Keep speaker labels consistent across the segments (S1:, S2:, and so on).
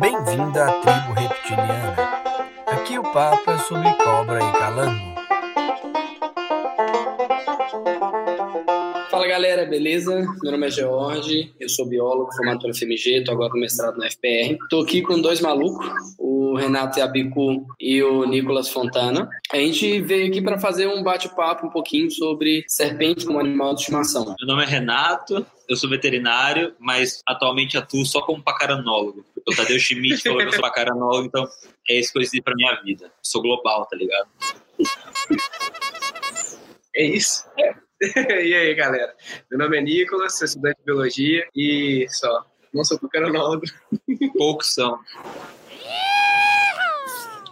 S1: Bem-vindo à tribo reptiliana. Aqui o papo é sobre cobra e calango.
S2: Fala galera, beleza? Meu nome é George, eu sou biólogo, formado pela FMG, tô agora no mestrado na FPR. Tô aqui com dois malucos, o Renato Yabicu e o Nicolas Fontana. A gente veio aqui para fazer um bate-papo um pouquinho sobre serpente como animal de estimação.
S3: Meu nome é Renato, eu sou veterinário, mas atualmente atuo só como pacaranólogo. O Tadeu Schmidt falou que eu sou pacaranólogo, então é isso que eu decidi pra minha vida. sou global, tá ligado?
S4: É isso. e aí, galera? Meu nome é Nicolas, sou estudante de biologia e só. Não sou pacaranólogo.
S3: Poucos são.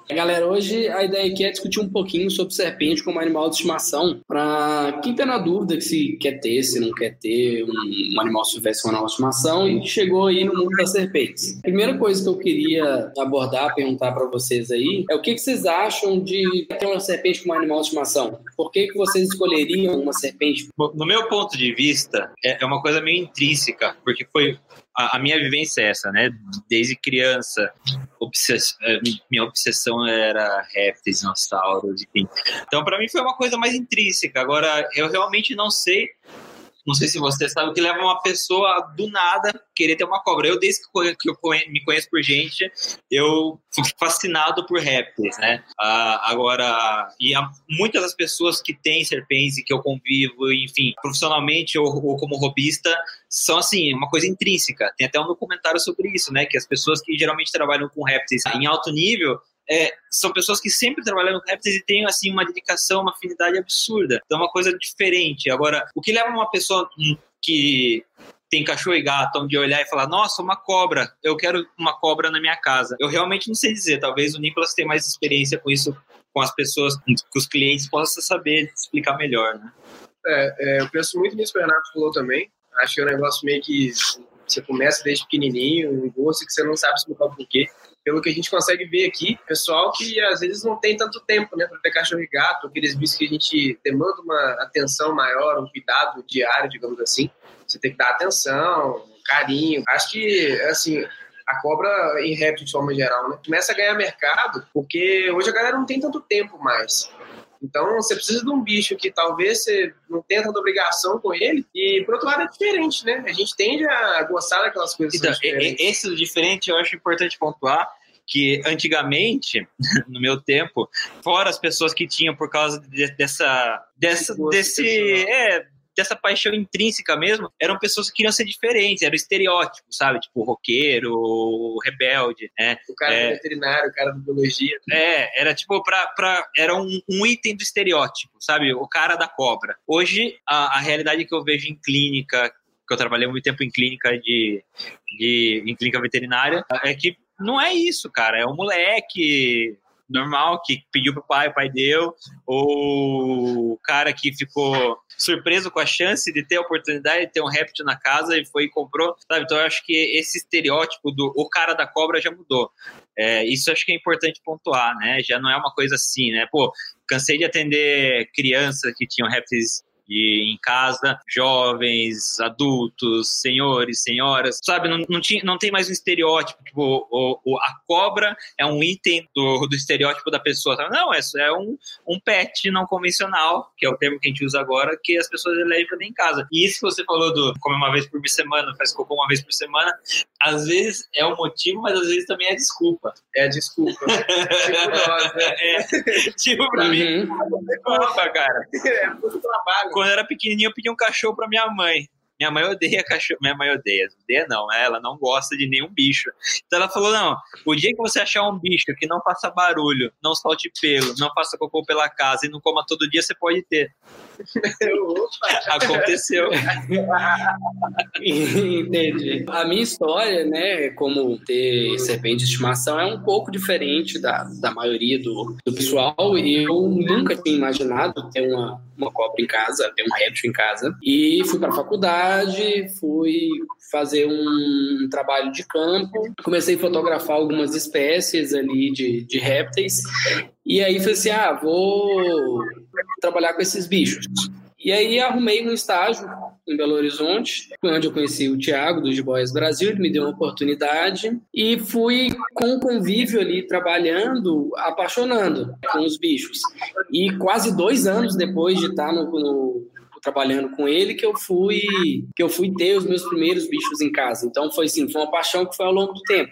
S2: Galera, hoje a ideia aqui é discutir um pouquinho sobre serpente como animal de estimação, para quem tá na dúvida se quer ter, se não quer ter um, um animal silvestre como animal de estimação e chegou aí no mundo das serpentes. Primeira coisa que eu queria abordar, perguntar para vocês aí, é o que, que, vocês acham de ter uma serpente como animal de estimação? Por que, que vocês escolheriam uma serpente?
S3: No meu ponto de vista, é, é uma coisa meio intrínseca, porque foi a, minha vivência é essa, né? Desde criança, obsess... Eh, minha obsessão era répteis, dinossauros, enfim. Então, para mim foi uma coisa mais intrínseca. Agora, eu realmente não sei não sei se você sabe, o que leva uma pessoa do nada querer ter uma cobra. Eu, desde que eu me conheço por gente, eu fico fascinado por répteis, né? Ah, agora, e muitas das pessoas que têm serpentes e que eu convivo, enfim, profissionalmente ou, ou como robista, são assim, uma coisa intrínseca. Tem até um documentário sobre isso, né? Que as pessoas que geralmente trabalham com répteis em alto nível, é, são pessoas que sempre trabalharam com répteis e têm assim uma dedicação, uma afinidade absurda. Então é uma coisa diferente. Agora, o que leva uma pessoa que tem cachorro e gato, onde olhar e falar, nossa, uma cobra, eu quero uma cobra na minha casa. Eu realmente não sei dizer, talvez o Nicolas tenha mais experiência com isso, com as pessoas, com os clientes, possa saber explicar melhor, né?
S4: É, é, eu penso muito nisso que o Renato falou também. Acho que é um negócio meio que você começa desde pequenininho, um gosto que você não sabe explicar por quê pelo que a gente consegue ver aqui, pessoal que às vezes não tem tanto tempo, né, para ter cachorro e gato, aqueles bichos que a gente demanda uma atenção maior, um cuidado diário, digamos assim. Você tem que dar atenção, carinho. Acho que, assim, a cobra em réptil de forma geral, né, começa a ganhar mercado, porque hoje a galera não tem tanto tempo mais. Então, você precisa de um bicho que talvez você não tenha tanta obrigação com ele. E, por outro lado, é diferente, né? A gente tende a gostar daquelas coisas
S3: então, Esse do diferente eu acho importante pontuar que antigamente, no meu tempo, fora as pessoas que tinham por causa de, dessa, dessa desse, é, dessa paixão intrínseca mesmo, eram pessoas que queriam ser diferentes, era o estereótipo, sabe? Tipo, roqueiro, rebelde, né?
S4: O cara é, do veterinário, o cara da biologia.
S3: É, era tipo, pra, pra, era um, um, item do estereótipo, sabe? O cara da cobra. Hoje, a, a realidade que eu vejo em clínica, que eu trabalhei muito tempo em clínica de, de em clínica veterinária, é que não é isso, cara. É um moleque normal que pediu pro pai, o pai deu, ou o cara que ficou surpreso com a chance de ter a oportunidade de ter um réptil na casa e foi e comprou, sabe? Então eu acho que esse estereótipo do o cara da cobra já mudou. É, isso acho que é importante pontuar, né? Já não é uma coisa assim, né? Pô, cansei de atender crianças que tinham répteis e em casa, jovens, adultos, senhores, senhoras, sabe? Não, não, tinha, não tem mais um estereótipo, tipo, o, o, a cobra é um item do, do estereótipo da pessoa. Sabe? Não, é, é um, um pet não convencional, que é o termo que a gente usa agora, que as pessoas elegem pra em casa. E isso que você falou do comer uma vez por semana, faz cocô uma vez por semana, às vezes é o motivo, mas às vezes também é desculpa.
S4: É desculpa. tipo nós, né?
S3: É, tipo pra uhum. mim, desculpa, cara.
S4: É muito trabalho.
S3: Quando eu era pequenininho, eu pedi um cachorro pra minha mãe. Minha mãe odeia cachorro. Minha mãe odeia. Odeia não, né? ela não gosta de nenhum bicho. Então ela falou: não, o dia que você achar um bicho que não faça barulho, não solte pelo, não faça cocô pela casa e não coma todo dia, você pode ter. Aconteceu.
S2: Entendi. A minha história, né, como ter serpente de estimação, é um pouco diferente da, da maioria do, do pessoal. Eu nunca tinha imaginado ter uma, uma cobra em casa, ter um réptil em casa. E fui para a faculdade, fui fazer um trabalho de campo, comecei a fotografar algumas espécies ali de, de répteis. E aí falei assim: ah, vou trabalhar com esses bichos. E aí arrumei um estágio em Belo Horizonte, onde eu conheci o Thiago do Boys Brasil, ele me deu uma oportunidade e fui com o convívio ali trabalhando, apaixonando com os bichos. E quase dois anos depois de estar no, no trabalhando com ele que eu fui que eu fui ter os meus primeiros bichos em casa. Então foi assim, foi uma paixão que foi ao longo do tempo.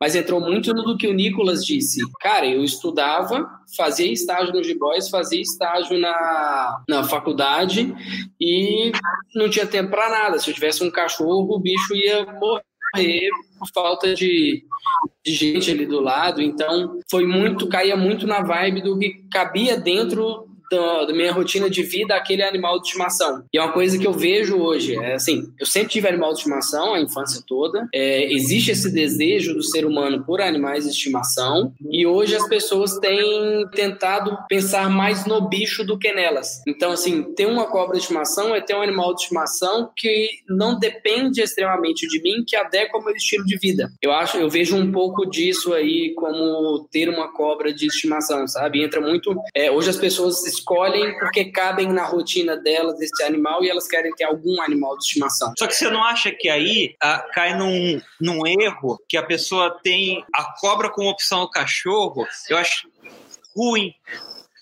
S2: Mas entrou muito no que o Nicolas disse. Cara, eu estudava, fazia estágio no G-Boys, fazia estágio na, na faculdade e não tinha tempo para nada. Se eu tivesse um cachorro, o bicho ia morrer por falta de, de gente ali do lado. Então foi muito, caía muito na vibe do que cabia dentro da, da, minha rotina de vida aquele animal de estimação. E é uma coisa que eu vejo hoje. É assim, eu sempre tive animal de estimação a infância toda. É, existe esse desejo do ser humano por animais de estimação. E hoje as pessoas têm tentado pensar mais no bicho do que nelas. Então, assim, ter uma cobra de estimação é ter um animal de estimação que não depende extremamente de mim, que adequa ao meu estilo de vida. Eu acho, eu vejo um pouco disso aí como ter uma cobra de estimação, sabe? Entra muito. É, hoje as pessoas escolhem porque cabem na rotina delas esse animal e elas querem ter algum animal de estimação.
S3: Só que você não acha que aí ah, cai num, num erro que a pessoa tem a cobra como opção ao cachorro? Eu acho ruim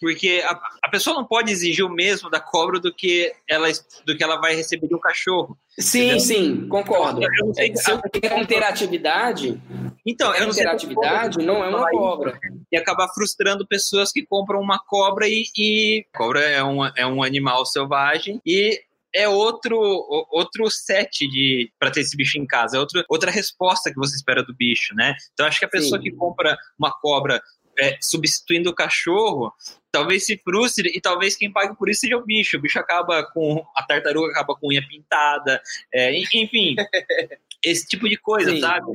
S3: porque a, a, pessoa não pode exigir o mesmo da cobra do que ela, do que ela vai receber de um cachorro.
S2: Sim, entendeu? sim, concordo. É, se eu tenho interatividade,
S3: então, eu não
S2: interatividade não é uma cobra.
S3: E acabar frustrando pessoas que compram uma cobra e, e... cobra é um, é um animal selvagem e é outro outro set de para ter esse bicho em casa, é outro, outra resposta que você espera do bicho, né? Então acho que a pessoa Sim. que compra uma cobra é, substituindo o cachorro, talvez se frustre e talvez quem pague por isso seja o bicho. O bicho acaba com. A tartaruga acaba com unha pintada, é, enfim. esse tipo de coisa, Sim. sabe?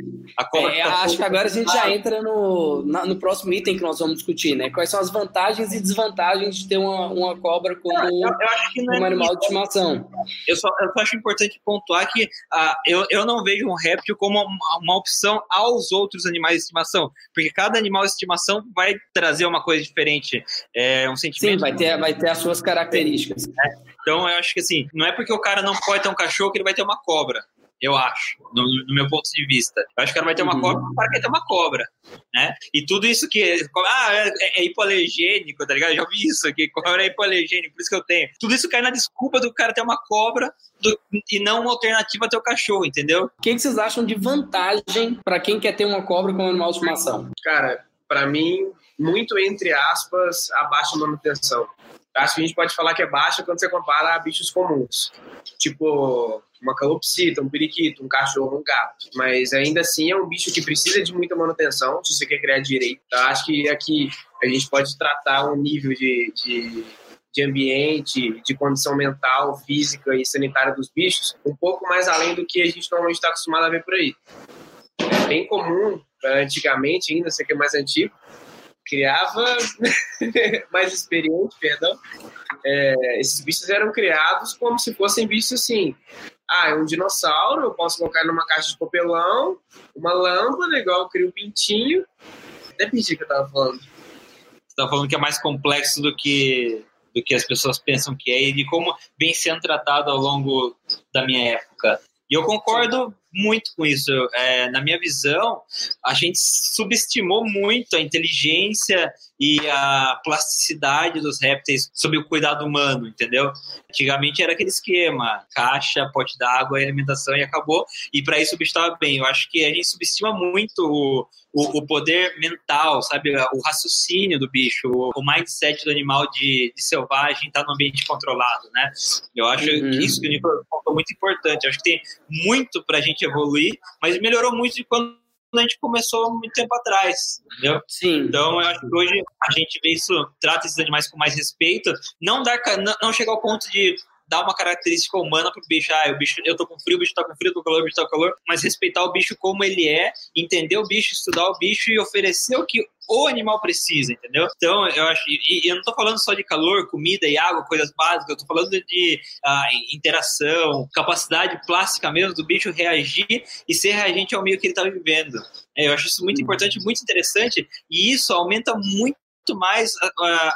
S2: É, acho que agora a gente já entra no, no próximo item que nós vamos discutir, né? Quais são as vantagens e desvantagens de ter uma, uma cobra como, eu, eu é um animal de estimação.
S3: Eu só, eu só acho importante pontuar que uh, eu, eu não vejo um réptil como uma, uma, opção aos outros animais de estimação, porque cada animal de estimação vai trazer uma coisa diferente, é um sentimento.
S2: Sim, vai ter, vai ter as suas características.
S3: É. Então eu acho que assim, não é porque o cara não pode ter um cachorro que ele vai ter uma cobra eu acho, no, no, meu ponto de vista. Eu acho que ela vai ter uma uhum. cobra, o cara quer ter uma cobra, né? E tudo isso que, ah, é, é hipoalergênico, tá ligado? Eu já vi isso aqui, cobra é hipoalergênico, por isso que eu tenho. Tudo isso cai na desculpa do cara ter uma cobra do, e não uma alternativa ter o cachorro, entendeu?
S2: O que, que vocês acham de vantagem para quem quer ter uma cobra como animal de estimação?
S4: Cara, para mim, muito entre aspas, a baixa manutenção. Acho que a gente pode falar que é baixa quando você compara a bichos comuns. Tipo, uma calopsita, um periquito, um cachorro, um gato. Mas ainda assim é um bicho que precisa de muita manutenção se você quer criar direito. Então, acho que aqui a gente pode tratar um nível de, de, de ambiente, de condição mental, física e sanitária dos bichos um pouco mais além do que a gente normalmente está acostumado a ver por aí. É bem comum, antigamente ainda, você que é mais antigo, criava mais experiente, perdão. É, esses bichos eram criados como se fossem bichos assim. Ah, é um dinossauro, eu posso colocar numa caixa de papelão, uma lâmpada, igual eu crio um pintinho. Até perdi que eu tava falando. Você
S3: tava falando que é mais complexo do que do que as pessoas pensam que é e de como vem sendo tratado ao longo da minha época. E eu concordo muito com isso. É, na minha visão, a gente subestimou muito a inteligência e a plasticidade dos répteis sob o cuidado humano, entendeu? Antigamente era aquele esquema: caixa, pote d'água, alimentação e acabou. E para isso o bicho estava bem. Eu acho que a gente subestima muito o, o, o, poder mental, sabe? O raciocínio do bicho, o, o mindset do animal de, de selvagem estar tá no ambiente controlado, né? Eu acho uhum. que isso que o Nico é muito importante. Eu acho que tem muito para a gente evoluir, mas melhorou muito de quando a gente começou muito tempo atrás, entendeu?
S2: Sim.
S3: Então, eu acho que hoje a gente vê isso, trata esses animais com mais respeito, não dar, não, não chegar ao ponto de dar uma característica humana pro bicho. Ah, o bicho, eu tô com frio, o bicho tá com frio, eu tô com calor, o bicho tá com calor. Mas respeitar o bicho como ele é, entender o bicho, estudar o bicho e oferecer o que o animal precisa, entendeu? Então, eu acho. E, eu não tô falando só de calor, comida e água, coisas básicas, eu tô falando de ah, interação, capacidade plástica mesmo do bicho reagir e ser reagente ao meio que ele tá vivendo. É, eu acho isso muito importante, muito interessante, e isso aumenta muito mais a,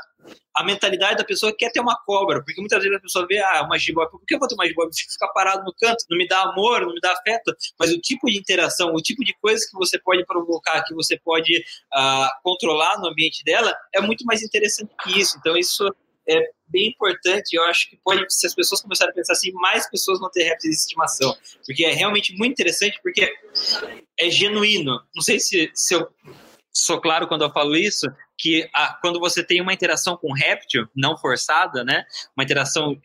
S3: a, mentalidade da pessoa que quer ter uma cobra, porque muitas vezes a pessoa vê, ah, uma jiboia, por que eu vou ter uma jiboia? Você fica parado no canto, não me dá amor, não me dá afeto, mas o tipo de interação, o tipo de coisa que você pode provocar, que você pode uh, controlar no ambiente dela, é muito mais interessante que isso. Então, isso é bem importante. Eu acho que pode, se as pessoas começarem a pensar assim, mais pessoas vão ter répteis de estimação. Porque é realmente muito interessante, porque é genuíno. Não sei se, se eu sou claro quando eu falo isso, que a, quando você tem uma interação com um réptil, não forçada, né? Uma interação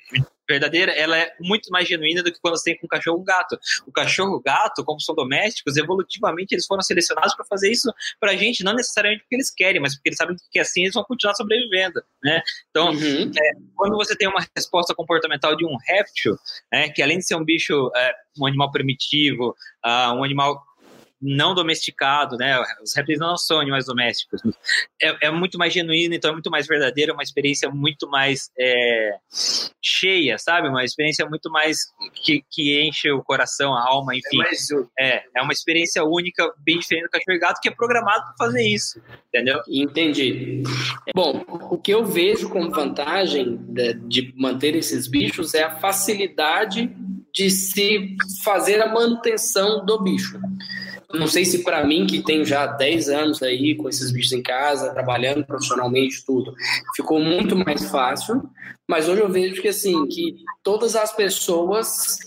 S3: verdadeira, ela é muito mais genuína do que quando você tem com um cachorro ou um gato. O cachorro o gato, como são domésticos, evolutivamente eles foram selecionados para fazer isso para a gente, não necessariamente porque eles querem, mas porque eles sabem que assim eles vão continuar sobrevivendo, né? Então, uhum. é, quando você tem uma resposta comportamental de um réptil, né, que além de ser um bicho, é, um animal primitivo, uh, um animal não domesticado, né? Os répteis não são animais domésticos. É, é, muito mais genuíno, então é muito mais verdadeiro, é uma experiência muito mais é, cheia, sabe? Uma experiência muito mais que, que enche o coração, a alma, é enfim. É, é, uma experiência única, bem diferente do cachorro e gato, que é programado para fazer isso, entendeu?
S2: Entendi. Bom, o que eu vejo como vantagem de, de manter esses bichos é a facilidade de se fazer a manutenção do bicho. Não sei se para mim, que tenho já 10 anos aí com esses bichos em casa, trabalhando profissionalmente, tudo, ficou muito mais fácil. Mas hoje eu vejo que, assim, que todas as pessoas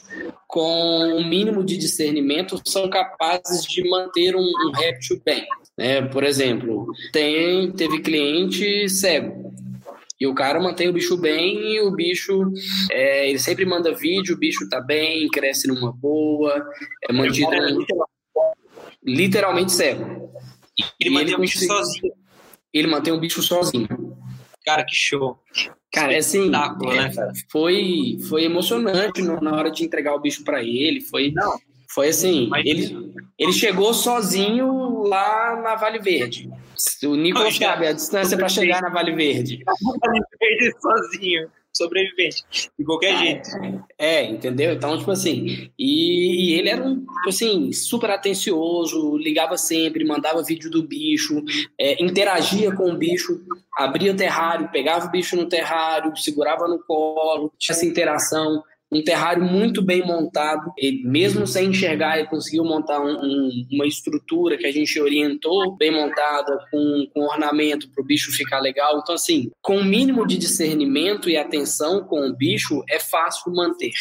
S2: com um mínimo de discernimento são capazes de manter um, um réptil bem. Né? Por exemplo, tem, teve cliente cego. E o cara mantém o bicho bem e o bicho, é, ele sempre manda vídeo, o bicho tá bem, cresce numa boa, é mantido literalmente cego.
S3: Ele e mantém ele o bicho sozinho.
S2: Ele mantém o bicho sozinho.
S3: Cara, que show.
S2: Cara, é assim, né? foi, foi emocionante na hora de entregar o bicho para ele. Foi, Não. foi assim, ele, ele chegou sozinho lá na Vale Verde. O Nicolas sabe a distância para chegar na Vale Verde.
S3: Vale Verde sozinho sobrevivente, de qualquer jeito.
S2: É, entendeu? Então, tipo assim, e, e, ele era um, tipo assim, super atencioso, ligava sempre, mandava vídeo do bicho, é, interagia com o bicho, abria o terrário, pegava o bicho no terrário, segurava no colo, tinha essa interação um terrário muito bem montado. E mesmo sem enxergar, ele conseguiu montar um, um, uma estrutura que a gente orientou bem montada, com, com ornamento para o bicho ficar legal. Então, assim, com o mínimo de discernimento e atenção com o bicho, é fácil manter.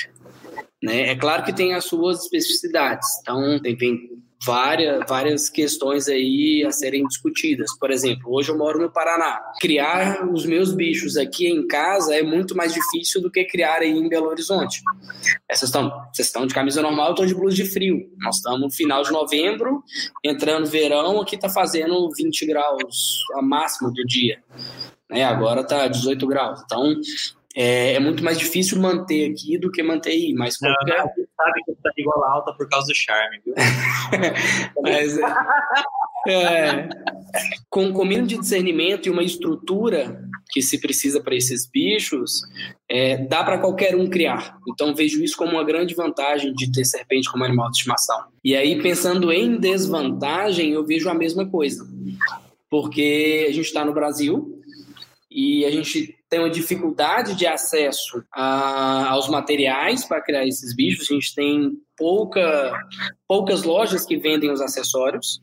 S2: Né? É claro que tem as suas especificidades. Então, tem, tem várias, várias questões aí a serem discutidas. Por exemplo, hoje eu moro no Paraná. Criar os meus bichos aqui em casa é muito mais difícil do que criar aí em Belo Horizonte. Essas estão, vocês estão de camisa normal, eu estou de blusa de frio. Nós estamos no final de novembro, entrando verão, aqui está fazendo 20 graus a máximo do dia. Né? Agora está 18 graus. Então, é, é, muito mais difícil manter aqui do que manter aí. Mas qualquer...
S3: não, não, sabe que tá igual alta por causa do charme, viu?
S2: mas, é, é, com, com mínimo de discernimento e uma estrutura que se precisa para esses bichos, é, dá para qualquer um criar. Então vejo isso como uma grande vantagem de ter serpente como animal de estimação. E aí, pensando em desvantagem, eu vejo a mesma coisa. Porque a gente está no Brasil, e a gente tem uma dificuldade de acesso a, aos materiais para criar esses bichos. A gente tem pouca, poucas lojas que vendem os acessórios.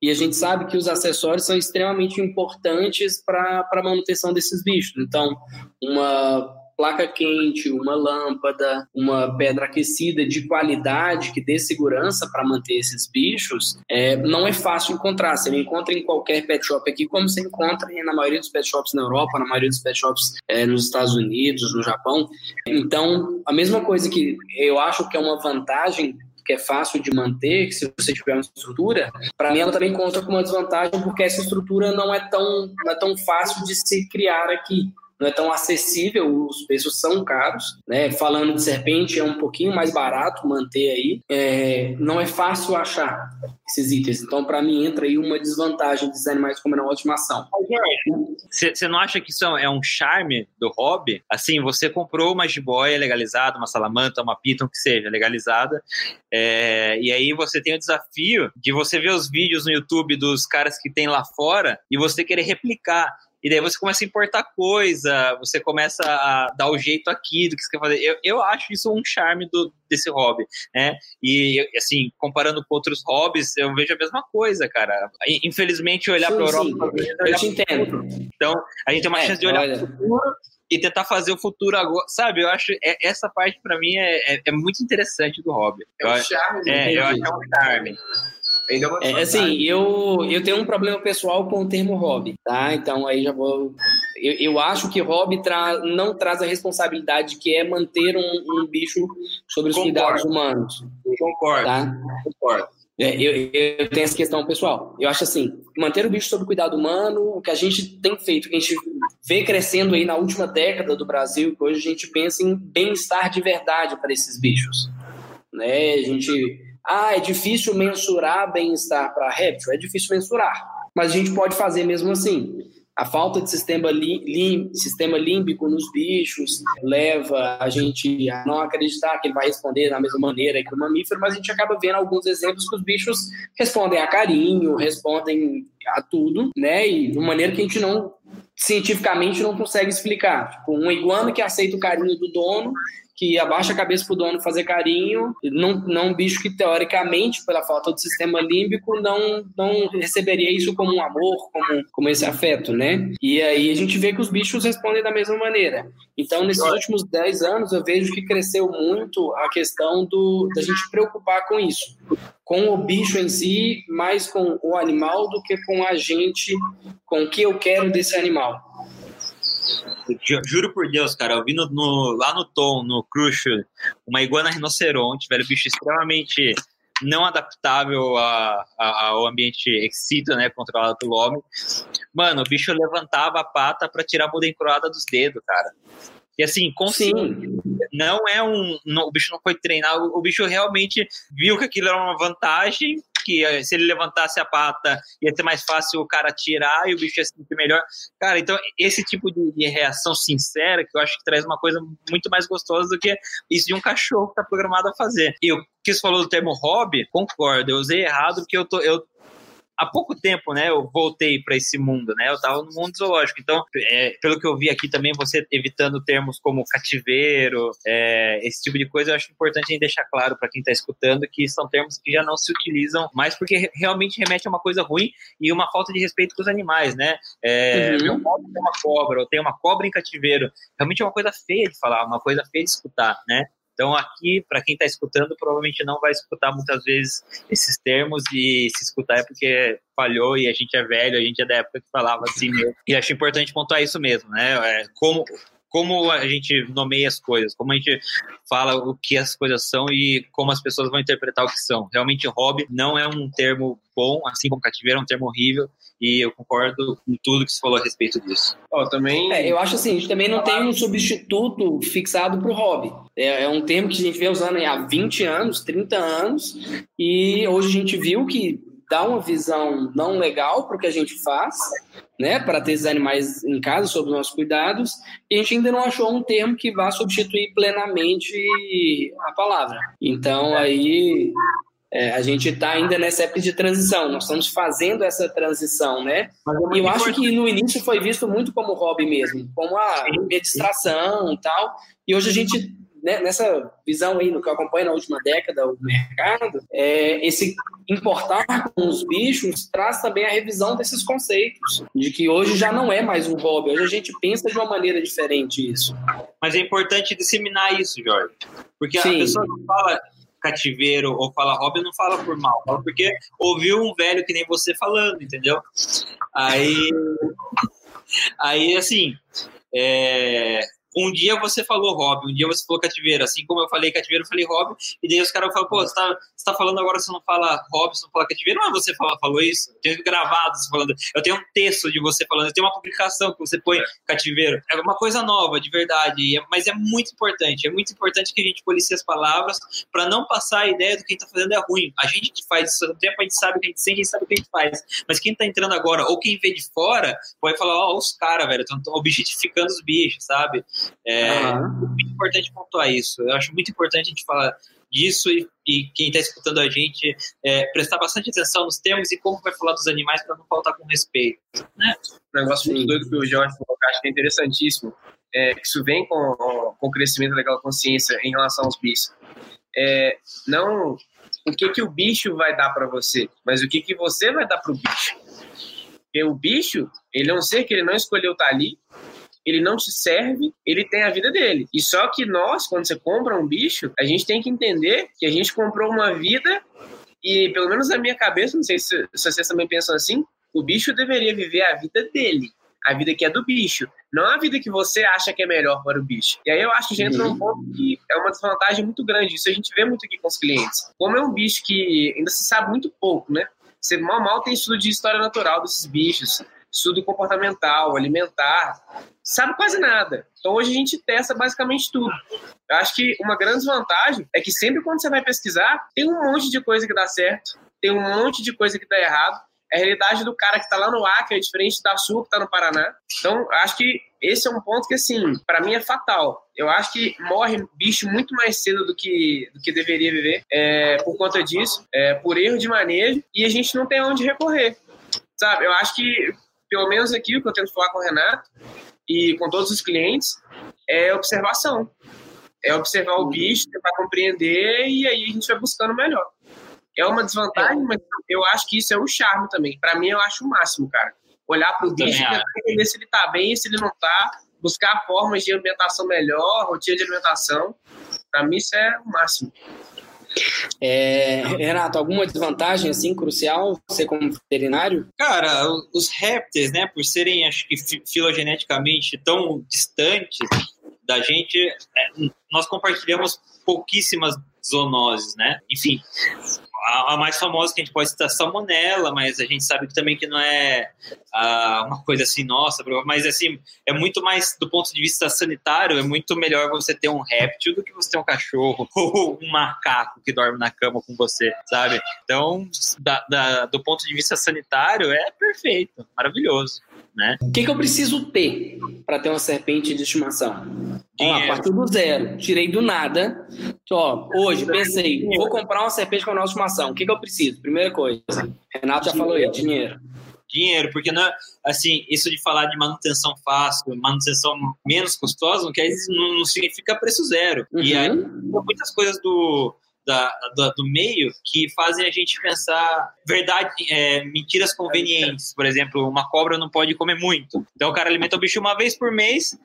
S2: E a gente sabe que os acessórios são extremamente importantes para a manutenção desses bichos. Então, uma placa quente, uma lâmpada, uma pedra aquecida de qualidade que dê segurança para manter esses bichos, é, não é fácil encontrar. Você encontra em qualquer pet shop aqui, como você encontra na maioria dos pet shops na Europa, na maioria dos pet shops é, nos Estados Unidos, no Japão. Então, a mesma coisa que eu acho que é uma vantagem que é fácil de manter, se você tiver uma estrutura, para mim ela também conta com uma desvantagem porque essa estrutura não é tão, não é tão fácil de se criar aqui não é tão acessível, os preços são caros, né? Falando de serpente, é um pouquinho mais barato manter aí. É, não é fácil achar esses itens. Então, para mim, entra aí uma desvantagem dos animais como menor estimação.
S3: Você não acha que isso é um charme do hobby? Assim, você comprou uma jiboia legalizada, uma salamanta, uma piton, que seja, legalizada, é, e aí você tem o desafio de você ver os vídeos no YouTube dos caras que tem lá fora e você querer replicar. E daí você começa a importar coisa, você começa a dar o jeito aqui do que você quer fazer. Eu, eu acho isso um charme do, desse hobby, né? E, assim, comparando com outros hobbies, eu vejo a mesma coisa, cara. Infelizmente, olhar para a Europa...
S2: Sim, eu te entendo.
S3: Então, a gente tem uma é, chance de olhar para o futuro e tentar fazer o futuro agora, sabe? Eu acho é, essa parte para mim é, é, é, muito interessante do hobby.
S4: É um charme.
S3: É, eu acho que é um charme.
S2: É, assim, eu, eu tenho um problema pessoal com o termo hobby, tá? Então aí já vou. Eu, eu acho que hobby tra... não traz a responsabilidade que é manter um, um bicho sobre os Concordo. cuidados humanos.
S3: Concordo. Tá? Concordo.
S2: É, eu, eu, tenho essa questão pessoal. Eu acho assim, manter o bicho sob cuidado humano, o que a gente tem feito, que a gente vê crescendo aí na última década do Brasil, que hoje a gente pensa em bem-estar de verdade para esses bichos. Né? A gente, ah, é difícil mensurar bem-estar para réptil, é difícil mensurar, mas a gente pode fazer mesmo assim. A falta de sistema, lim, sistema límbico nos bichos leva a gente a não acreditar que ele vai responder da mesma maneira que o mamífero, mas a gente acaba vendo alguns exemplos que os bichos respondem a carinho, respondem a tudo, né? E de uma maneira que a gente não cientificamente não consegue explicar. Tipo, um iguana que aceita o carinho do dono que abaixa a cabeça pro dono fazer carinho, não, não um bicho que teoricamente, pela falta de sistema límbico, não, não receberia isso como um amor, como, como esse afeto, né? E aí a gente vê que os bichos respondem da mesma maneira. Então, nesses últimos 10 anos, eu vejo que cresceu muito a questão do, da gente preocupar com isso. Com o bicho em si, mais com o animal do que com a gente, com o que eu quero desse animal.
S3: Juro por Deus, cara, eu vi no, no, lá no Tom, no Crucial, uma iguana rinoceronte, velho, bicho extremamente não adaptável a, a, ao ambiente excito, né, controlado pelo homem. Mano, o bicho levantava a pata para tirar a muda encroada dos dedos, cara. E assim, consciente. Não é um. Não, o bicho não foi treinado, o bicho realmente viu que aquilo era uma vantagem que eh, se ele levantasse a pata ia ser mais fácil o cara tirar e o bicho ia se sentir melhor. Cara, então esse tipo de, de, reação sincera que eu acho que traz uma coisa muito mais gostosa do que isso de um cachorro que tá programado a fazer. E o que você falou do termo hobby, concordo, eu usei errado porque eu tô, eu há pouco tempo, né, eu voltei para esse mundo, né? Eu estava no mundo zoológico. Então, é, pelo que eu vi aqui também, você evitando termos como cativeiro, é, esse tipo de coisa, eu acho importante a gente deixar claro para quem está escutando que são termos que já não se utilizam mais porque realmente remete a uma coisa ruim e uma falta de respeito com os animais, né? É, uhum. Meu modo tem uma cobra, ou tem uma cobra em cativeiro, realmente é uma coisa feia de falar, uma coisa feia de escutar, né? Então, aqui, para quem está escutando, provavelmente não vai escutar muitas vezes esses termos, e se escutar é porque falhou e a gente é velho, a gente é da época que falava assim mesmo. E acho importante pontuar isso mesmo, né? É, como, como a gente nomeia as coisas, como a gente fala o que as coisas são e como as pessoas vão interpretar o que são. Realmente, hobby não é um termo bom, assim como cativeiro é um termo horrível, e eu concordo com tudo que você falou a respeito disso.
S2: Oh, também... É, eu acho assim, a gente também não tem um substituto fixado para o hobby. É, é, um termo que a gente vem usando há 20 anos, 30 anos, e hoje a gente viu que dá uma visão não legal para o que a gente faz, né, para ter esses animais em casa sob os nossos cuidados, e a gente ainda não achou um termo que vá substituir plenamente a palavra. Então aí é, a gente está ainda nessa época de transição, nós estamos fazendo essa transição, né? É e eu acho que no início foi visto muito como hobby mesmo, como a distração e tal, e hoje a gente né, nessa visão aí, no que eu acompanho na última década, o mercado, é, esse importar com os bichos traz também a revisão desses conceitos, de que hoje já não é mais um hobby, hoje a gente pensa de uma maneira diferente isso.
S3: Mas é importante disseminar isso, Jorge, porque Sim. a pessoa não fala cativeiro ou fala hobby, não fala por mal, fala porque ouviu um velho que nem você falando, entendeu? Aí, aí assim, é, um dia você falou hobby, um dia você falou cativeiro, assim como eu falei cativeiro, eu falei hobby, e daí os caras falam, pô, você tá, você tá falando agora, você não fala hobby, você não fala cativeiro, não é você fala, falou isso, eu tenho gravado você falando, eu tenho um texto de você falando, eu tenho uma publicação que você põe cativeiro, é uma coisa nova, de verdade, mas é muito importante, é muito importante que a gente policie as palavras para não passar a ideia do que a gente tá fazendo é ruim, a gente que faz isso há tempo, a gente sabe o que a gente sente, a gente sabe o que a gente faz, mas quem tá entrando agora, ou quem vê de fora, pode falar, ó, oh, os caras, velho, estão objetificando os bichos, sabe? É uhum. muito importante pontuar isso. Eu acho muito importante a gente falar disso e, e quem está escutando a gente é, prestar bastante atenção nos termos e como vai falar dos animais para não faltar com respeito. Né?
S4: Um negócio muito doido que o Jorge falou, que eu acho que é interessantíssimo, é, que isso vem com, com o crescimento daquela consciência em relação aos bichos. É, não o que, que o bicho vai dar para você, mas o que, que você vai dar para o bicho. Porque o bicho, ele é um ser que ele não escolheu estar tá ali, ele não te serve, ele tem a vida dele. E só que nós, quando você compra um bicho, a gente tem que entender que a gente comprou uma vida e, pelo menos na minha cabeça, não sei se, se vocês também pensam assim, o bicho deveria viver a vida dele a vida que é do bicho, não a vida que você acha que é melhor para o bicho. E aí eu acho que a gente entra num ponto que é uma desvantagem muito grande. Isso a gente vê muito aqui com os clientes. Como é um bicho que ainda se sabe muito pouco, né? Você mal mal tem estudo de história natural desses bichos, estudo comportamental, alimentar, sabe quase nada. Então hoje a gente testa basicamente tudo. Eu acho que uma grande desvantagem é que sempre quando você vai pesquisar, tem um monte de coisa que dá certo, tem um monte de coisa que dá errado. A realidade do cara que está lá no Acre é diferente da sua que está no Paraná. Então, acho que esse é um ponto que, assim, para mim é fatal. Eu acho que morre bicho muito mais cedo do que, do que deveria viver é, por conta disso, é, por erro de manejo, e a gente não tem onde recorrer. Sabe? Eu acho que, pelo menos aqui, o que eu tento falar com o Renato e com todos os clientes é observação. É observar o bicho, tentar compreender e aí a gente vai buscando melhor. É uma desvantagem, é. mas eu acho que isso é um charme também. Para mim, eu acho o máximo, cara. Olhar para o bicho entender se ele tá bem, se ele não tá, buscar formas de alimentação melhor, rotina de alimentação. Para mim, isso é o máximo.
S2: É, Renato, alguma desvantagem assim crucial você como veterinário?
S3: Cara, os répteis, né, por serem acho que filogeneticamente tão distantes da gente, é, nós compartilhamos pouquíssimas zoonoses, né? Enfim, a, a, mais famosa que a gente pode citar é salmonela, mas a gente sabe também que não é uh, uma coisa assim, nossa, mas assim, é muito mais do ponto de vista sanitário, é muito melhor você ter um réptil do que você ter um cachorro ou um macaco que dorme na cama com você, sabe? Então, da, da, do ponto de vista sanitário, é perfeito, maravilhoso. Né?
S2: O que, que eu preciso ter para ter uma serpente de estimação? Ó, a partir do zero, tirei do nada. Ó, hoje pensei, vou comprar uma serpente com a nossa estimação. O que, que eu preciso? Primeira coisa, Renato já falou aí, dinheiro.
S3: Dinheiro, porque não, é, assim, isso de falar de manutenção fácil, manutenção menos custosa, não, quer, não, não significa preço zero. Uhum. E aí, muitas coisas do, da, da, do meio que fazem a gente pensar verdade, é, mentiras convenientes. Por exemplo, uma cobra não pode comer muito. Então o cara alimenta o bicho uma vez por mês,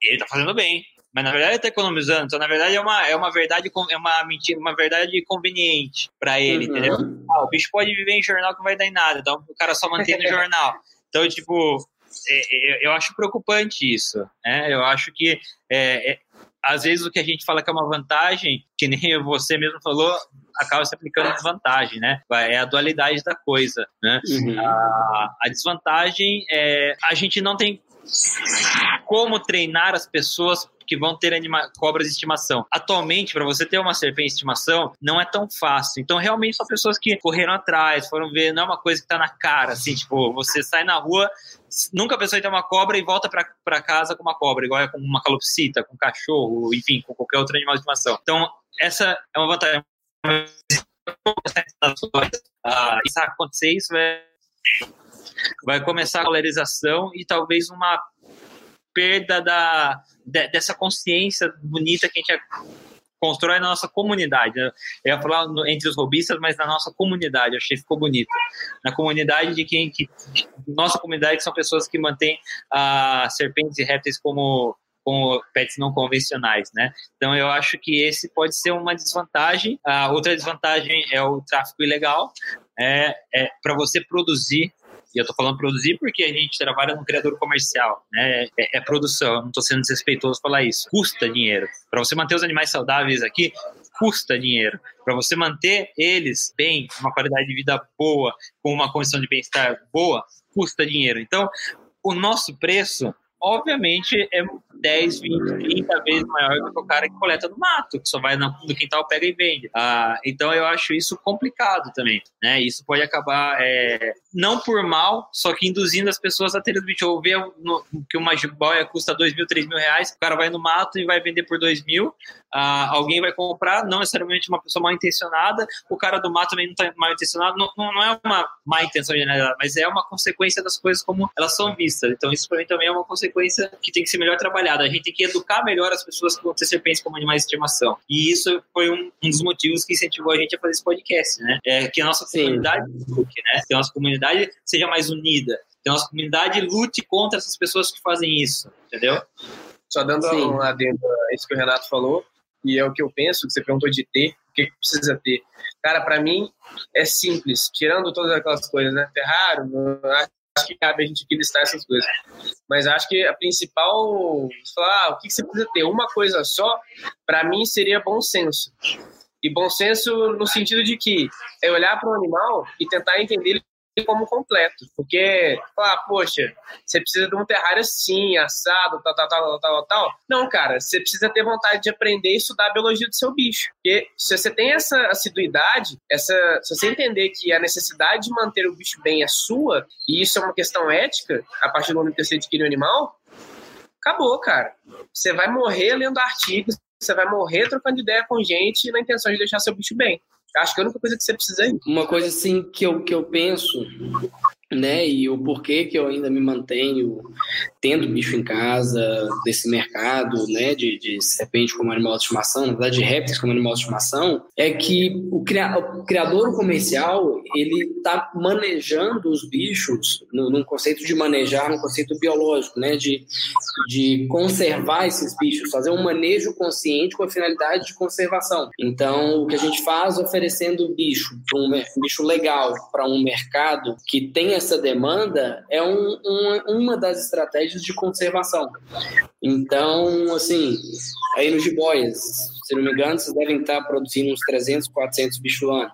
S3: ele tá fazendo bem. Mas na verdade ele tá economizando. Então, na verdade, é uma, é uma verdade, é uma mentira, uma verdade conveniente para ele, uhum. entendeu? Ah, o bicho pode viver em jornal que não vai dar em nada. Então o cara só mantém no jornal. Então, tipo, é, é, eu acho preocupante isso. Né? Eu acho que é, é às vezes o que a gente fala que é uma vantagem, que nem você mesmo falou, acaba se aplicando em desvantagem, né? É a dualidade da coisa, né? Uhum. A, a, desvantagem é a gente não tem como treinar as pessoas que vão ter anima cobras de estimação. Atualmente, para você ter uma serpente de estimação, não é tão fácil. Então, realmente, são pessoas que correram atrás, foram ver, não é uma coisa que está na cara, assim, tipo, você sai na rua, nunca pensou em ter uma cobra e volta para casa com uma cobra, igual é com uma calopsita, com um cachorro, enfim, com qualquer outro animal de estimação. Então, essa é uma vantagem. Ah, isso acontecer, isso vai, vai começar a polarização e talvez uma perda da, de, dessa consciência bonita que a gente constrói na nossa comunidade. Eu ia falar no, entre os robistas, mas na nossa comunidade, eu achei que ficou bonito. Na comunidade de quem. Que, nossa comunidade são pessoas que mantêm ah, serpentes e répteis como como pets não convencionais, né? Então eu acho que esse pode ser uma desvantagem. A outra desvantagem é o tráfico ilegal. É, é para você produzir e eu tô falando produzir porque a gente trabalha no criador comercial, né? É, é produção, eu não tô sendo desrespeitoso falar isso. Custa dinheiro. Para você manter os animais saudáveis aqui, custa dinheiro. Para você manter eles bem, uma qualidade de vida boa, com uma condição de bem-estar boa, custa dinheiro. Então, o nosso preço obviamente, é 10, 20, 30 vezes maior do que o cara que coleta no mato, que só vai no, quintal, pega e vende. Ah, então eu acho isso complicado também, né? Isso pode acabar, é, não por mal, só que induzindo as pessoas a terem o bicho. Ou ver no, que uma jiboia custa 2 mil, 3 mil reais, o cara vai no mato e vai vender por 2 mil, ah, alguém vai comprar, não necessariamente uma pessoa mal intencionada, o cara do mato também não está mal intencionado, não, não, é uma má intenção generalizada, mas é uma consequência das coisas como elas são vistas. Então isso para mim também é uma consequência que tem que ser melhor trabalhada a gente tem que educar melhor as pessoas que vão ter serpentes como animais de estimação. E isso foi um, um dos motivos que incentivou a gente a fazer esse podcast, né? É que a nossa Sim. comunidade, né? Que a nossa comunidade seja mais unida, que a nossa comunidade lute contra essas pessoas que fazem isso, entendeu?
S4: Só dando Sim. um adendo a isso que o Renato falou, e é o que eu penso, que você perguntou de ter, o que precisa ter. Cara, para mim é simples, tirando todas aquelas coisas, né? Ferrari, acho que cabe a gente aqui listar essas coisas. Mas acho que a principal, falar, ah, o que você precisa ter? Uma coisa só, para mim seria bom senso. E bom senso no sentido de que é olhar para o animal e tentar entender como completo. Porque, falar, poxa, você precisa de um terrário assim, assado, tal, tal, tal, tal, tal. Não, cara, você precisa ter vontade de aprender e estudar a biologia do seu bicho. Porque se você tem essa assiduidade, essa, se você entender que a necessidade de manter o bicho bem é sua, e isso é uma questão ética, a partir do momento que você adquire o um animal, acabou, cara. Você vai morrer lendo artigos, você vai morrer trocando ideia com gente na intenção de deixar seu bicho bem. Acho que a única coisa que você precisa é
S2: Uma coisa assim que eu, que eu penso né? E o porquê que eu ainda me mantenho tendo bicho em casa, desse mercado, né? De, de serpente como animal de estimação, na verdade, de répteis como animal de estimação, é que o, cria, o criador comercial ele está manejando os bichos no, num conceito de manejar, num conceito biológico, né? De, de conservar esses bichos, fazer um manejo consciente com a finalidade de conservação. Então, o que a gente faz oferecendo bicho, um bicho legal para um mercado que tenha essa demanda é um, um, uma das estratégias de conservação. Então, assim, aí nos jiboias, se não me engano, vocês devem estar produzindo uns 300, 400 bichos ano.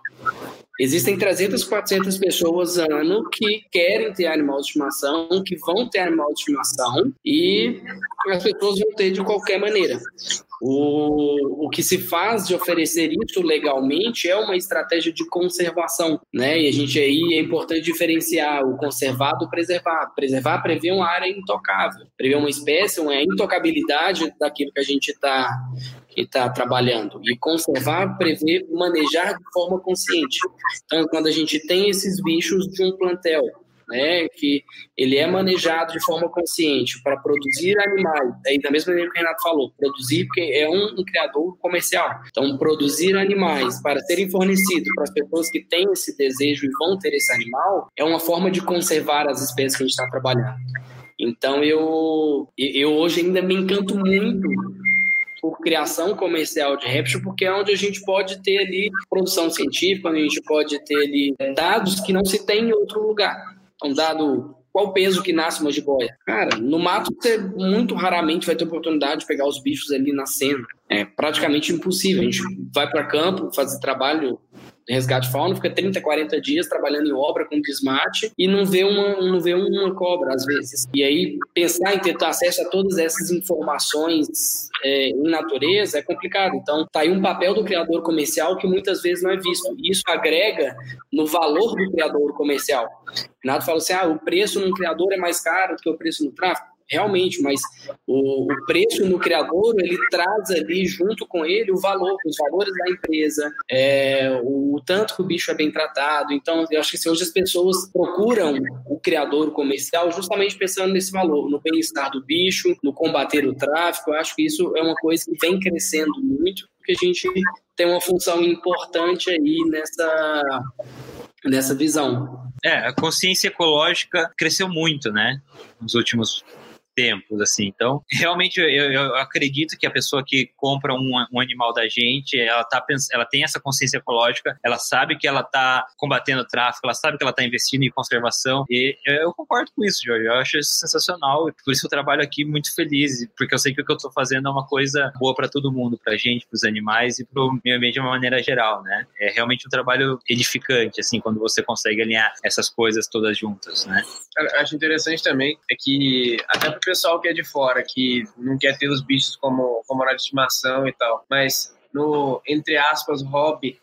S2: Existem 300, 400 pessoas ano que querem ter animal de estimação, que vão ter animal de estimação e as pessoas vão ter de qualquer maneira. O, o que se faz de oferecer isso legalmente é uma estratégia de conservação, né? E a gente aí é importante diferenciar o conservado do preservado. Preservar prevê uma área intocável, prevê uma espécie, uma intocabilidade daquilo que a gente está está trabalhando. E conservar prevê manejar de forma consciente. Então, quando a gente tem esses bichos de um plantel, né, que ele é manejado de forma consciente para produzir animais, aí da mesma maneira que o Renato falou, produzir porque é um, um criador comercial. Então, produzir animais para serem fornecidos para as pessoas que têm esse desejo e vão ter esse animal é uma forma de conservar as espécies que a gente está trabalhando. Então, eu, eu hoje ainda me encanto muito por criação comercial de réptil, porque é onde a gente pode ter ali produção científica, onde a gente pode ter ali dados que não se tem em outro lugar. Então, dado qual peso que nasce uma jiboia? Cara, no mato você muito raramente vai ter oportunidade de pegar os bichos ali nascendo. É praticamente impossível. A gente vai para campo fazer trabalho resgate fauna, fica 30, 40 dias trabalhando em obra com desmate e não vê uma, não vê uma cobra às vezes. E aí pensar em ter acesso a todas essas informações é, em natureza é complicado. Então tá aí um papel do criador comercial que muitas vezes não é visto. E isso agrega no valor do criador comercial. Renato fala assim: ah, o preço no criador é mais caro do que o preço no tráfico realmente, mas o, o, preço no criador ele traz ali junto com ele o valor, os valores da empresa, é, o, o, tanto que o bicho é bem tratado. Então, eu acho que assim, hoje as pessoas procuram o criador comercial justamente pensando nesse valor, no bem-estar do bicho, no combater o tráfico. Eu acho que isso é uma coisa que vem crescendo muito, porque a gente tem uma função importante aí nessa nessa visão.
S3: É, a consciência ecológica cresceu muito, né, nos últimos tempos, assim. Então, realmente, eu, eu acredito que a pessoa que compra um, um, animal da gente, ela, tá, ela tem essa consciência ecológica, ela sabe que ela está combatendo o tráfico, ela sabe que ela está investindo em conservação, e eu concordo com isso, Jorge. Eu acho isso sensacional, por isso eu trabalho aqui muito feliz, porque eu sei que o que eu estou fazendo é uma coisa boa para todo mundo, para a gente, para os animais e para o meio ambiente de uma maneira geral, né? É realmente um trabalho edificante, assim, quando você consegue alinhar essas coisas todas juntas, né?
S4: Acho interessante também é que, até porque pessoal que é de fora, que não quer ter os bichos como, como de estimação e tal. Mas no, entre aspas, hobby,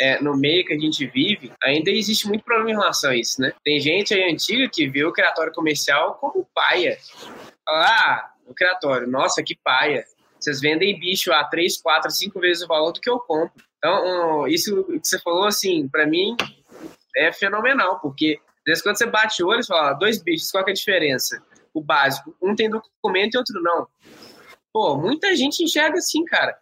S4: é, no meio que a gente vive, ainda existe muito problema em relação a isso, né? Tem gente aí antiga que vê o criatório comercial como paia. Ah, o criatório, nossa, que paia. Vocês vendem bicho a 3, 4, 5 vezes o valor do que eu compro. Então, isso que você falou, assim, para mim é fenomenal, porque às vezes quando você bate o olho, você fala, ah, dois bichos, qual é a diferença? O básico, um tem documento e outro não. Pô, muita gente enxerga assim, cara.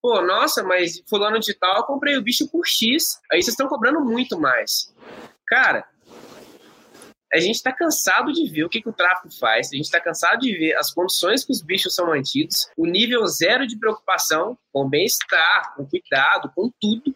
S4: Pô, nossa, mas fulano de tal, eu comprei o bicho por X. Aí vocês estão cobrando muito mais. Cara, a gente está cansado de ver o que, que o tráfico faz, a gente está cansado de ver as condições que os bichos são mantidos, o nível zero de preocupação com bem-estar, com cuidado, com tudo.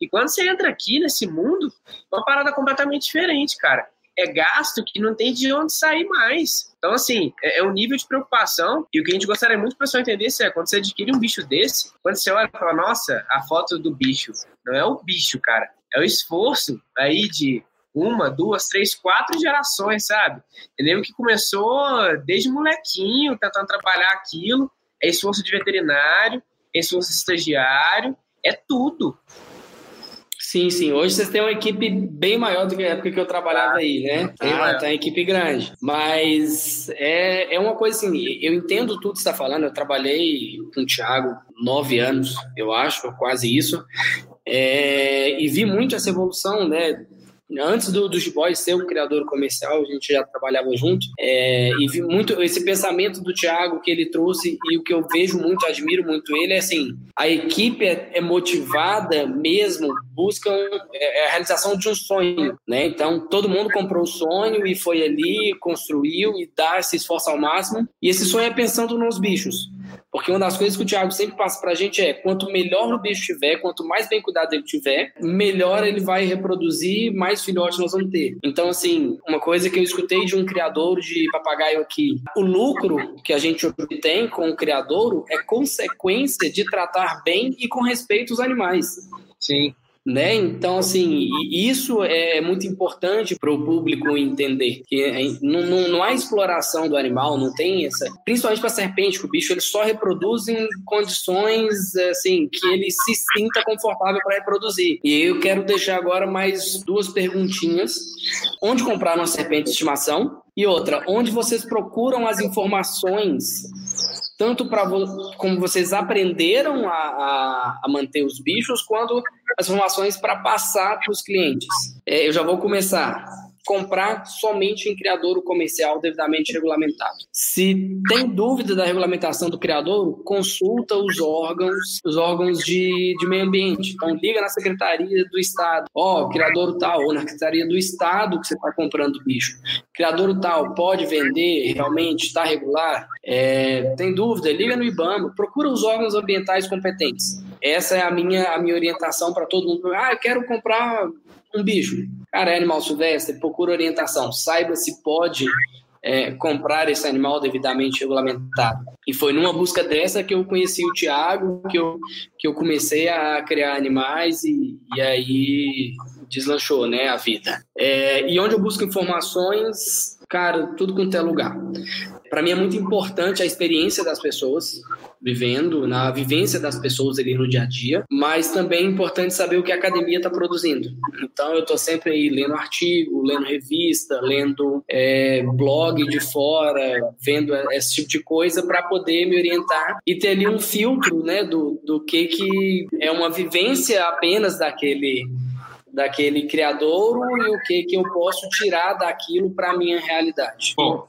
S4: E quando você entra aqui nesse mundo, é uma parada completamente diferente, cara é gasto que não tem de onde sair mais. Então, assim, é, é um nível de preocupação. E o que a gente gostaria muito para pessoal entender é quando você adquire um bicho desse, quando você olha e fala, nossa, a foto do bicho. Não é o bicho, cara. É o esforço aí de uma, duas, três, quatro gerações, sabe? Entendeu? Que começou desde molequinho, tentando trabalhar aquilo. É esforço de veterinário, é esforço de estagiário, é tudo.
S2: Sim, sim. Hoje vocês têm uma equipe bem maior do que a época que eu trabalhava aí, né? Tem ah, tá uma equipe grande. Mas é, é uma coisa assim, eu entendo tudo que você está falando. Eu trabalhei com o Thiago nove anos, eu acho, quase isso. É, e vi muito essa evolução, né? Antes do, do G-Boy ser um criador comercial, a gente já trabalhava junto, é, e vi muito esse pensamento do Thiago que ele trouxe, e o que eu vejo muito, admiro muito ele, é assim, a equipe é, é motivada mesmo, busca é, é, a realização de um sonho, né? Então, todo mundo comprou o sonho e foi ali, construiu e dá esse esforço ao máximo, e esse sonho é pensando nos bichos. Porque uma das coisas que o Thiago sempre passa pra gente é: quanto melhor o bicho tiver, quanto mais bem cuidado ele tiver, melhor ele vai reproduzir, mais filhotes nós vamos ter. Então, assim, uma coisa que eu escutei de um criador de papagaio aqui: o lucro que a gente obtém com o criadouro é consequência de tratar bem e com respeito os animais.
S4: Sim.
S2: Né? Então, assim, isso é muito importante para o público entender que é, não, não, não, há exploração do animal, não tem essa. Principalmente para serpente, que o bicho ele só reproduz em condições assim que ele se sinta confortável para reproduzir. E eu quero deixar agora mais duas perguntinhas: onde comprar uma serpente de estimação? E outra, onde vocês procuram as informações tanto para como vocês aprenderam a, a, a, manter os bichos, quanto as informações para passar para os clientes. É, eu já vou começar comprar somente em criadouro comercial devidamente regulamentado. Se tem dúvida da regulamentação do criadouro, consulta os órgãos, os órgãos de, de meio ambiente. Então liga na secretaria do estado, ó, oh, tal, ou na secretaria do estado que você está comprando bicho. Criadouro tal pode vender, realmente está regular. É, tem dúvida? Liga no IBAMA, procura os órgãos ambientais competentes. Essa é a minha, a minha orientação para todo mundo. Ah, eu quero comprar um bicho. Cara, é animal silvestre, procura orientação. Saiba se pode é, comprar esse animal devidamente regulamentado. E foi numa busca dessa que eu conheci o Tiago, que eu, que eu comecei a criar animais e, e aí deslanchou né, a vida. É, e onde eu busco informações, cara, tudo quanto é lugar. Para mim é muito importante a experiência das pessoas vivendo, na vivência das pessoas ali no dia a dia, mas também é importante saber o que a academia está produzindo. Então eu estou sempre aí lendo artigo, lendo revista, lendo é, blog de fora, vendo esse tipo de coisa para poder me orientar e ter ali um filtro, né, do, do que que é uma vivência apenas daquele daquele criador e o que que eu posso tirar daquilo para minha realidade.
S4: Bom.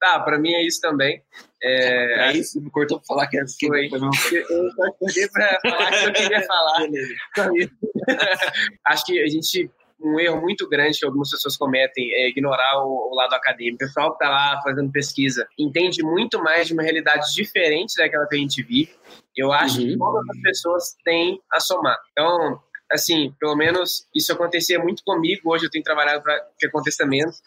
S4: Tá, pra mim é isso também.
S3: É, é isso, me cortou pra falar que é assim.
S4: Foi. Eu só escolhi pra falar que eu queria falar. Acho que a gente um erro muito grande que algumas pessoas cometem é ignorar o, o lado acadêmico. O pessoal que está lá fazendo pesquisa entende muito mais de uma realidade diferente daquela que a gente vive. Eu acho uhum. que todas as pessoas têm a somar. Então, assim, pelo menos isso acontecia muito comigo. Hoje eu tenho trabalhado para que aconteça menos.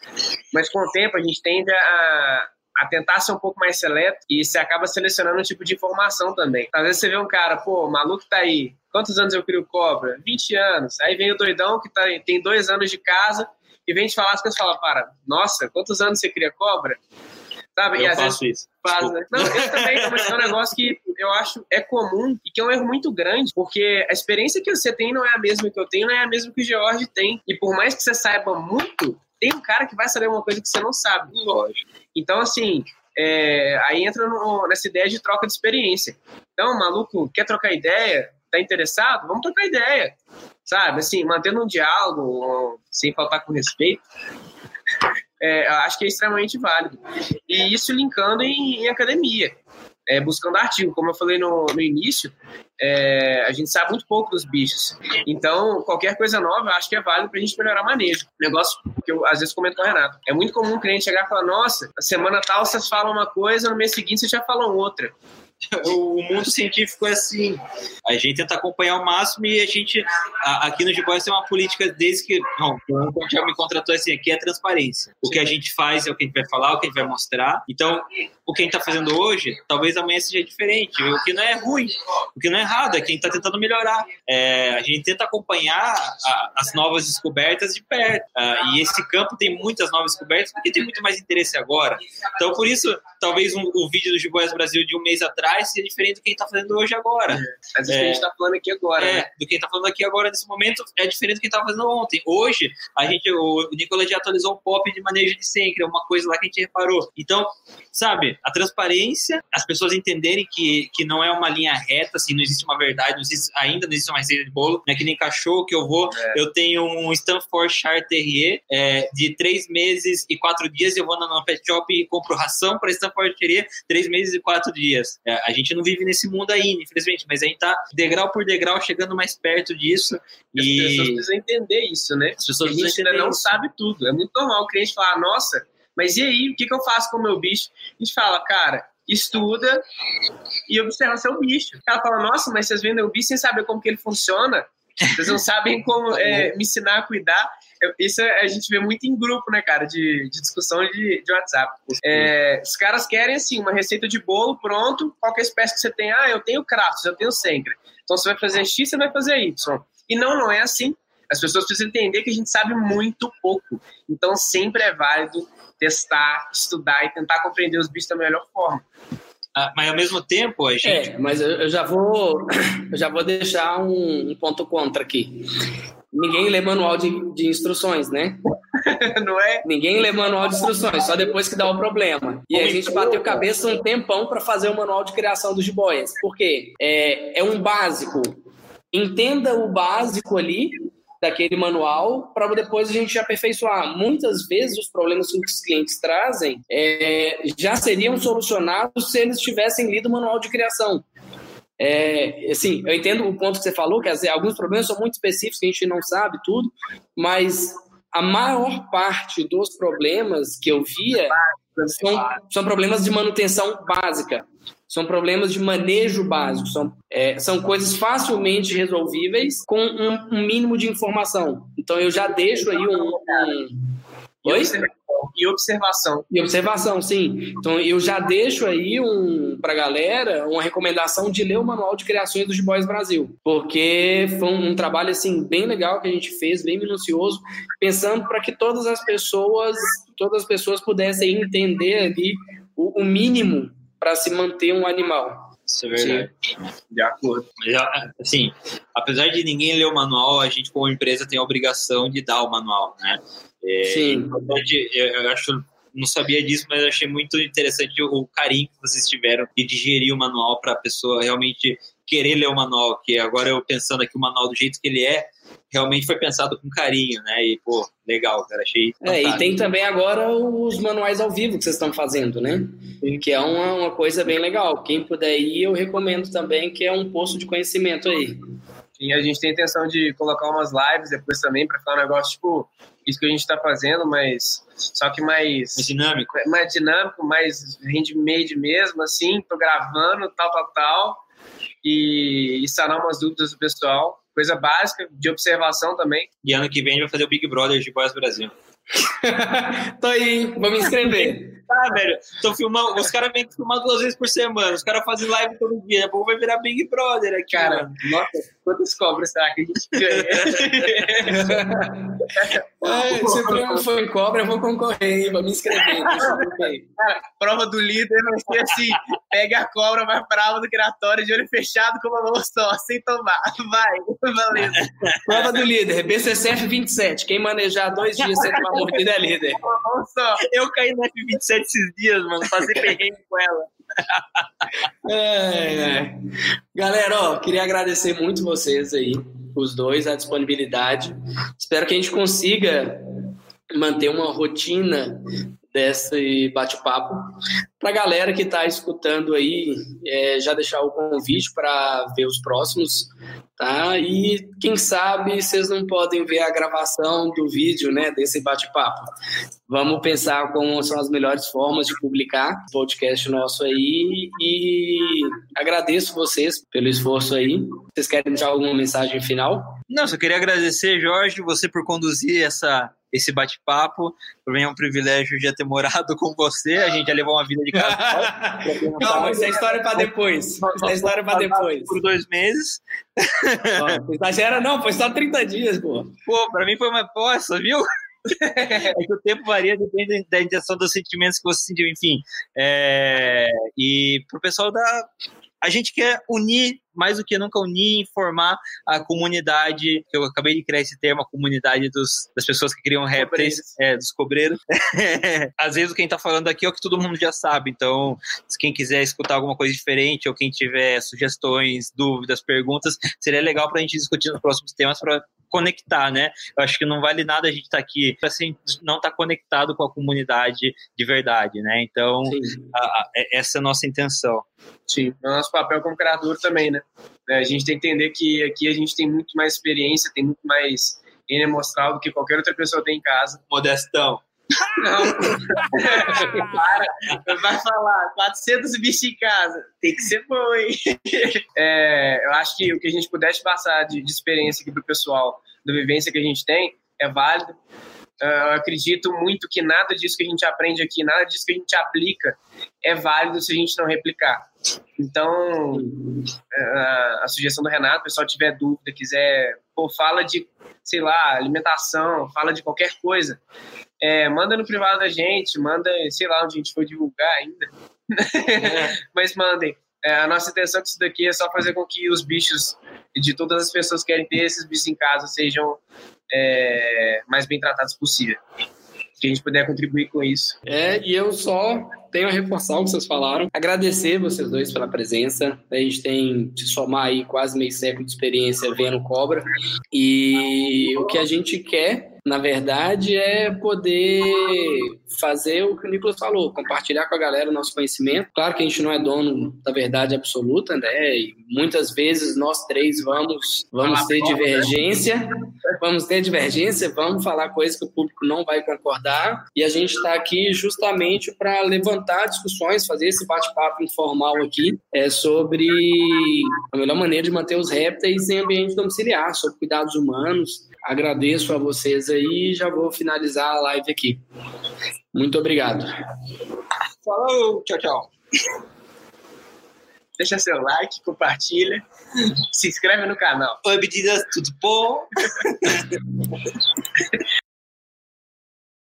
S4: Mas com o tempo a gente tende a, a tentar ser um pouco mais seleto e você acaba selecionando um tipo de informação também. Às vezes você vê um cara, pô, o maluco tá aí. Quantos anos eu crio cobra? 20 anos. Aí vem o doidão que tá, tem dois anos de casa e vem te falar as coisas fala, para, nossa, quantos anos você cria cobra? Sabe?
S3: Eu
S4: e às
S3: faço
S4: vezes
S3: isso.
S4: faz, né? Não, eu também, mas é um negócio que eu acho é comum e que é um erro muito grande, porque a experiência que você tem não é a mesma que eu tenho, não é a mesma que o George tem. E por mais que você saiba muito, tem um cara que vai saber uma coisa que você não sabe.
S3: Lógico.
S4: Então, assim, é, aí entra no- nessa ideia de troca de experiência. Então, maluco quer trocar ideia, tá interessado? Vamos trocar ideia. Sabe? Assim, mantendo um diálogo, sem faltar com respeito. É, acho que é extremamente válido. E isso linkando em, em academia, é, buscando artigo. Como eu falei no, no início, é, a gente sabe muito pouco dos bichos. Então, qualquer coisa nova, eu acho que é válido para a gente melhorar manejo. Negócio que eu às vezes comento com o Renato. É muito comum um cliente chegar e falar: Nossa, na semana tal vocês falam uma coisa, no mês seguinte vocês já falam outra.
S3: O o mundo científico é assim. A gente tenta acompanhar o máximo e a gente, a- aqui no G-Boys tem uma política desde que, não, quando já me contratou assim, aqui é transparência. O que a gente faz é o que a gente vai falar, o que a gente vai mostrar. Então, o que a gente está fazendo hoje, talvez amanhã seja diferente. O que não é ruim, o que não é errado, é que a gente está tentando melhorar. É, a gente tenta acompanhar a- as novas descobertas de perto. Ah, e esse campo tem muitas novas descobertas porque tem muito mais interesse agora. Então, por isso, talvez um- o vídeo do G-Boys Brasil de um mês atrás seja diferente do que a gente está fazendo hoje agora.
S4: Às vezes que a gente está falando aqui agora.
S3: É,
S4: né?
S3: do que a gente tá falando aqui agora nesse momento é diferente do que a gente tava fazendo ontem. Hoje, a gente, o, o Nicolas já atualizou o pop de manejo de sempre, é uma coisa lá que a gente reparou. Então, sabe, a transparência, as pessoas entenderem que, que não é uma linha reta, assim, não existe uma verdade, não existe, ainda não existe uma receita de bolo, não é que nem cachorro que eu vou,
S4: É.
S3: eu tenho um Stanfordshire Terrier é, de três meses e quatro dias, eu vou na, na pet shop e compro ração para Stanford Terrier três meses e quatro dias. É, a gente não vive nesse mundo ainda, infelizmente, mas a gente tá degrau por degrau chegando mais perto disso
S4: As pessoas
S3: e
S4: precisam entender isso, né?
S3: as pessoas
S4: a gente ainda não
S3: isso.
S4: sabe tudo. É muito normal o cliente falar, nossa, mas e aí, o que, que eu faço com o meu bicho? A gente fala, cara, estuda e observa seu bicho. Ela fala, nossa, mas vocês vendem o bicho sem saber como que ele funciona? Vocês não sabem como é, me ensinar a cuidar. Isso é- a gente vê muito em grupo, né, cara, de, de discussão de, de WhatsApp. É, os caras querem, assim, uma receita de bolo pronto, qualquer espécie que você tem. Ah, eu tenho Kratos, eu tenho Sencra. Então você vai fazer X, você vai fazer Y. E não, não é assim. As pessoas precisam entender que a gente sabe muito pouco. Então sempre é válido testar, estudar e tentar compreender os bichos da melhor forma.
S3: Ah, mas ao mesmo tempo, a gente.
S2: É, mas eu, eu já vou eu já vou deixar um, um ponto contra aqui. Ninguém lê manual de, de instruções, né?
S4: não é?
S2: Ninguém lê manual de instruções, só depois que dá o problema. E a gente bateu cabeça um tempão para fazer o manual de criação dos jiboias. Por quê? É, é um básico. Entenda o básico ali daquele manual para depois a gente aperfeiçoar. Muitas vezes os problemas que os clientes trazem é, já seriam solucionados se eles tivessem lido o manual de criação. É, assim, eu entendo o ponto que você falou, que vezes, alguns problemas são muito específicos, que a gente não sabe tudo, mas a maior parte dos problemas que eu via são, são problemas de manutenção básica, são problemas de manejo básico, são, é, são coisas facilmente resolvíveis com um, um mínimo de informação. Então eu já deixo aí um. um... Oi?
S4: Observação. E observação.
S2: E observação, sim. Então eu já deixo aí um para galera uma recomendação de ler o manual de criações do Boys Brasil, porque foi um, um trabalho assim bem legal que a gente fez, bem minucioso, pensando para que todas as pessoas, todas as pessoas pudessem entender ali o, o mínimo para se manter um animal.
S3: Isso é verdade.
S4: De acordo.
S3: Assim, apesar de ninguém ler o manual, a gente, como empresa, tem a obrigação de dar o manual, né? É,
S2: Sim.
S3: importante, eu, eu acho, não sabia disso, mas achei muito interessante o, o carinho que vocês tiveram de digerir o manual para a pessoa realmente querer ler o manual, que agora eu pensando aqui o manual do jeito que ele é, realmente foi pensado com carinho, né? E, pô, legal, cara, achei
S2: É, e tem também agora os manuais ao vivo que vocês estão fazendo, né? Que é uma, uma coisa bem legal. Quem puder ir, eu recomendo também, que é um poço de conhecimento aí.
S4: E a gente tem a intenção de colocar umas lives depois também para ficar um negócio tipo isso que a gente está fazendo, mas só que mais
S3: Mais dinâmico.
S4: mais dinâmico, mais handmade mesmo, assim, tô gravando, tal, tal, tal, e, e sanar umas dúvidas do pessoal, coisa básica, de observação também.
S3: E ano que vem a gente vai fazer o Big Brother de Boys Brasil.
S2: Tô aí, vou me inscrever.
S3: tá, velho. Tô filmando, os caras vêm filmar duas vezes por semana, os caras fazem live todo dia. O vai virar Big Brother aqui,
S4: Cara,
S3: mano.
S4: nossa, quantas cobras será que a gente ganha?
S2: É, se o for em cobra, eu vou concorrer, hein? Vou me inscrever. Aí.
S4: Prova do líder vai ser assim: pega a cobra mais brava do criatório de olho fechado com uma mão só, sem tomar. Vai, valendo.
S2: Prova do líder, BCCF 27. Quem manejar dois dias sem tomar mordida é líder.
S4: Só.
S3: Eu caí no F27 esses dias, mano. Passei perrengue com ela.
S2: É, é. Galera, ó, queria agradecer muito vocês aí, os dois, a disponibilidade. Espero que a gente consiga manter uma rotina desse bate-papo. Para a galera que está escutando aí, é, já deixar o convite para ver os próximos, tá? E quem sabe vocês não podem ver a gravação do vídeo, né, desse bate-papo. Vamos pensar como são as melhores formas de publicar o podcast nosso aí e agradeço vocês pelo esforço aí. Vocês querem deixar alguma mensagem final?
S3: Não, só queria agradecer, Jorge, você por conduzir essa, esse bate-papo. Para mim é um privilégio já ter morado com você. A gente já levou uma vida de casal.
S2: Não, isso é história para depois. Isso é história para depois.
S3: Por dois meses.
S2: Ó, Exagera não, foi só 30 dias, pô.
S3: Pô, pra mim foi uma poça, viu? é que o tempo varia, depende da intenção dos sentimentos que você sentiu, enfim. É, e pro pessoal da. A gente quer unir, mais do que nunca unir, informar a comunidade, eu acabei de criar esse termo, a comunidade dos, das pessoas que criam répteis, é, dos cobreiros. Às vezes o que a gente tá falando aqui é o que todo mundo já sabe, então, se quem quiser escutar alguma coisa diferente, ou quem tiver sugestões, dúvidas, perguntas, seria legal pra gente discutir nos próximos temas para conectar, né? Eu acho que não vale nada a gente estar tá aqui assim, não estar tá conectado com a comunidade de verdade, né? Então, a, a, essa é a nossa intenção.
S4: Sim, é o nosso papel como criador também, né? A gente tem que entender que aqui a gente tem muito mais experiência, tem muito mais N amostral do que qualquer outra pessoa tem em casa.
S3: Modestão.
S4: Não. Para, vai falar, 400 bichos em casa. Tem que ser bom, hein? É, eu acho que o que a gente pudesse passar de, de experiência aqui pro pessoal, da vivência que a gente tem, é válido. Uh, eu acredito muito que nada disso que a gente aprende aqui, nada disso que a gente aplica é válido se a gente não replicar. Então, uh, a sugestão do Renato, o pessoal tiver dúvida, quiser, pô, fala de, sei lá, alimentação, fala de qualquer coisa, é, manda no privado da gente, manda, sei lá, onde a gente for divulgar ainda. É. Mas mandem. É, a nossa intenção com isso daqui é só fazer com que os bichos de todas as pessoas que querem ter esses bichos em casa sejam é, mais bem tratados possível. Que a gente puder contribuir com isso.
S2: É, e eu só tenho a reforçar o que vocês falaram. Agradecer vocês dois pela presença. A gente tem se somar aí quase meio século de experiência vendo cobra. E o que a gente quer na verdade, é poder fazer o que o Nicolas falou, compartilhar com a galera o nosso conhecimento. Claro que a gente não é dono da verdade absoluta, né? E muitas vezes nós três vamos, vamos ter divergência, vamos ter divergência, vamos falar coisas que o público não vai concordar. E a gente está aqui justamente para levantar discussões, fazer esse bate-papo informal aqui é, sobre a melhor maneira de manter os répteis em ambiente domiciliar, sobre cuidados humanos. Agradeço a vocês aí e já vou finalizar a live aqui. Muito obrigado.
S3: Falou, tchau, tchau.
S4: Deixa seu like, compartilha, se inscreve no canal.
S3: Oi, meninas, tudo bom?